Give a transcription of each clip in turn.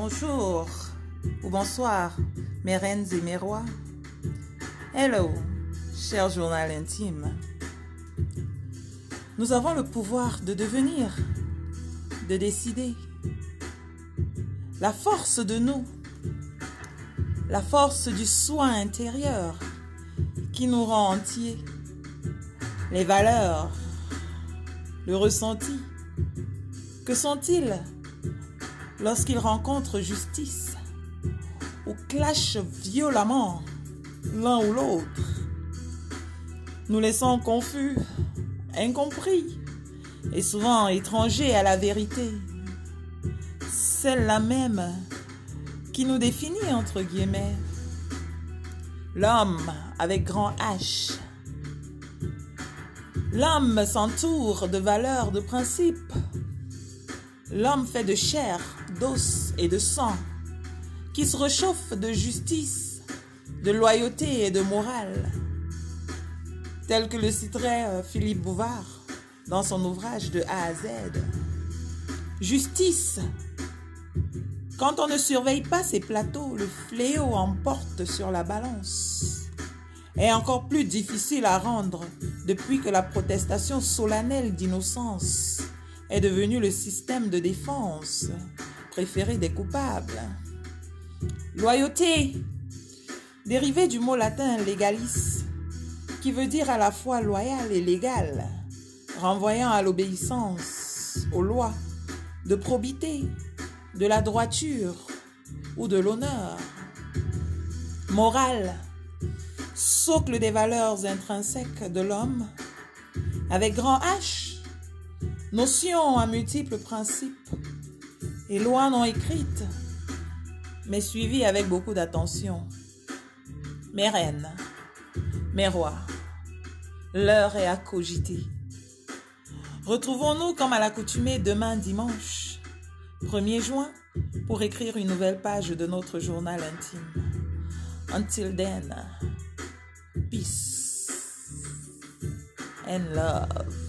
Bonjour ou bonsoir, mes reines et mes rois. Hello, cher journal intime. Nous avons le pouvoir de devenir, de décider. La force de nous, la force du soin intérieur qui nous rend entiers. Les valeurs, le ressenti. Que sont-ils lorsqu'ils rencontrent justice ou clashent violemment l'un ou l'autre Nous laissons confus, incompris et souvent étrangers à la vérité. Celle-là même qui nous définit entre guillemets. L'homme avec grand H. L'homme s'entoure de valeurs, de principes. L'homme fait de chair, d'os et de sang, qui se réchauffe de justice, de loyauté et de morale, tel que le citerait euh, Philippe Bouvard dans son ouvrage de A à Z. Justice. Quand on ne surveille pas ces plateaux, le fléau emporte sur la balance. Est encore plus difficile à rendre depuis que la protestation solennelle d'innocence est devenue le système de défense des coupables. Loyauté, dérivé du mot latin legalis, qui veut dire à la fois loyal et légal, renvoyant à l'obéissance aux lois, de probité, de la droiture ou de l'honneur. Morale, socle des valeurs intrinsèques de l'homme, avec grand H, notion à multiples principes et lois non écrites, mais suivies avec beaucoup d'attention. Mes reines, mes rois, l'heure est à cogiter. Retrouvons-nous comme à l'accoutumée demain dimanche, 1er juin, pour écrire une nouvelle page de notre journal intime. Until then, peace and love.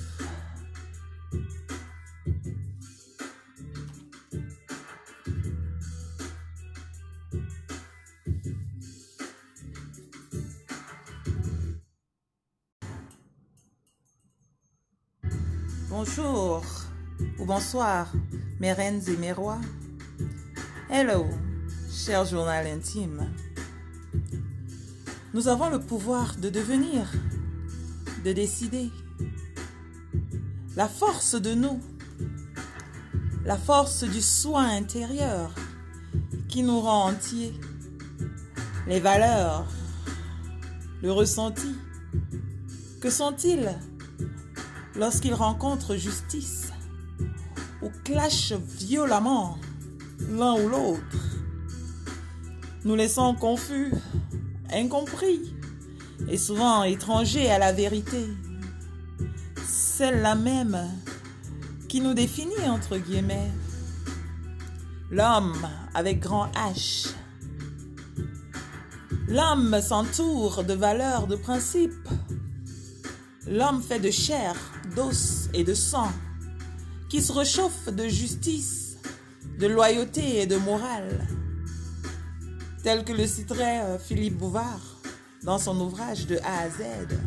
Bonjour ou bonsoir, mes reines et mes rois. Hello, cher journal intime. Nous avons le pouvoir de devenir, de décider. La force de nous, la force du soin intérieur qui nous rend entiers. Les valeurs, le ressenti. Que sont-ils lorsqu'ils rencontrent justice ou clashent violemment l'un ou l'autre Nous laissons confus, incompris et souvent étrangers à la vérité. Celle-là même qui nous définit entre guillemets. L'homme avec grand H. L'homme s'entoure de valeurs, de principes. L'homme fait de chair, et de sang, qui se réchauffe de justice, de loyauté et de morale, tel que le citerait euh, Philippe Bouvard dans son ouvrage de A à Z.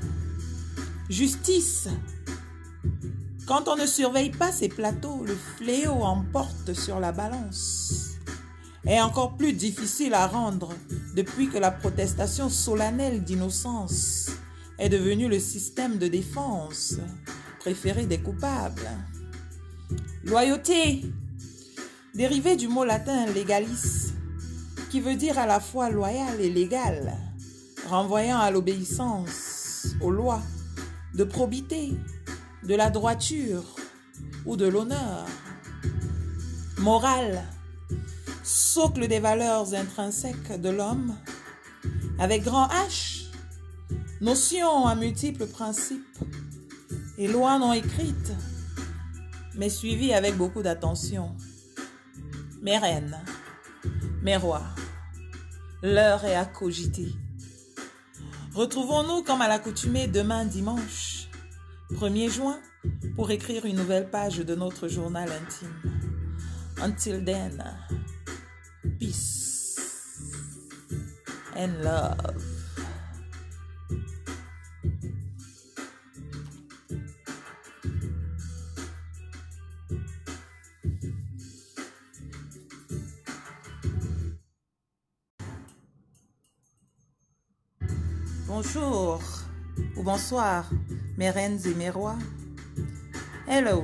Justice. Quand on ne surveille pas ces plateaux, le fléau emporte sur la balance. Est encore plus difficile à rendre depuis que la protestation solennelle d'innocence est devenue le système de défense préféré des coupables. Loyauté, dérivé du mot latin legalis, qui veut dire à la fois loyal et légal, renvoyant à l'obéissance aux lois, de probité, de la droiture ou de l'honneur. Morale, socle des valeurs intrinsèques de l'homme, avec grand H, notion à multiples principes et lois non écrites, mais suivies avec beaucoup d'attention. Mes reines, mes rois, l'heure est à cogiter. Retrouvons-nous comme à l'accoutumée demain dimanche, 1er juin, pour écrire une nouvelle page de notre journal intime. Until then, peace and love. Bonjour ou bonsoir, mes reines et mes rois. Hello,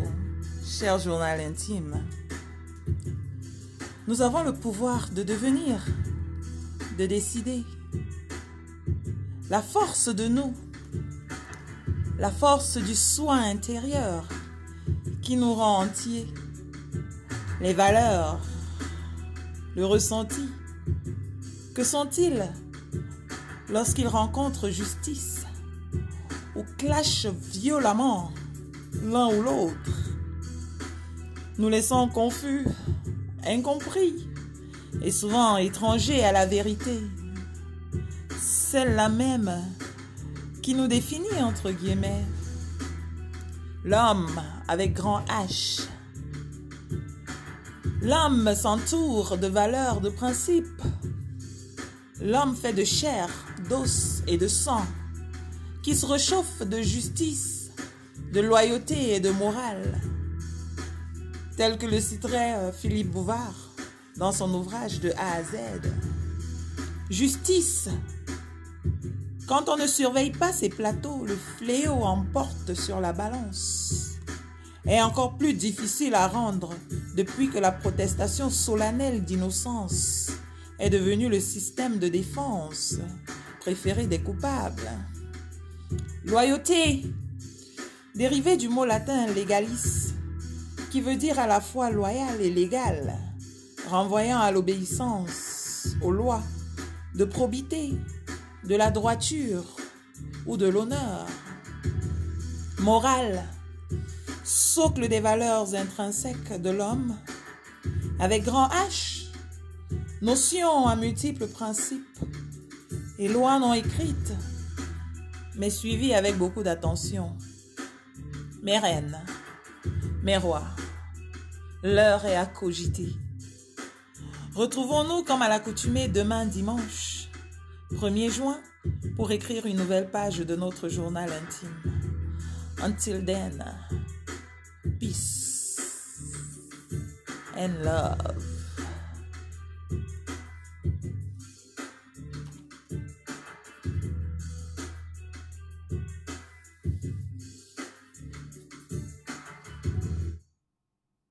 cher journal intime. Nous avons le pouvoir de devenir, de décider. La force de nous, la force du soin intérieur qui nous rend entiers. Les valeurs, le ressenti. Que sont-ils lorsqu'ils rencontrent justice ou clashent violemment l'un ou l'autre. Nous laissons confus, incompris et souvent étrangers à la vérité. Celle-là même qui nous définit entre guillemets. L'homme avec grand H. L'homme s'entoure de valeurs, de principes. L'homme fait de chair, d'os et de sang, qui se réchauffe de justice, de loyauté et de morale, tel que le citerait euh, Philippe Bouvard dans son ouvrage de A à Z. Justice. Quand on ne surveille pas ces plateaux, le fléau emporte sur la balance. Est encore plus difficile à rendre depuis que la protestation solennelle d'innocence est devenu le système de défense préféré des coupables. Loyauté, dérivé du mot latin legalis, qui veut dire à la fois loyal et légal, renvoyant à l'obéissance aux lois, de probité, de la droiture ou de l'honneur. Morale, socle des valeurs intrinsèques de l'homme, avec grand H, notion à multiples principes et lois non écrites, mais suivies avec beaucoup d'attention. Mes reines, mes rois, l'heure est à cogiter. Retrouvons-nous comme à l'accoutumée demain dimanche, 1er juin, pour écrire une nouvelle page de notre journal intime. Until then, peace and love.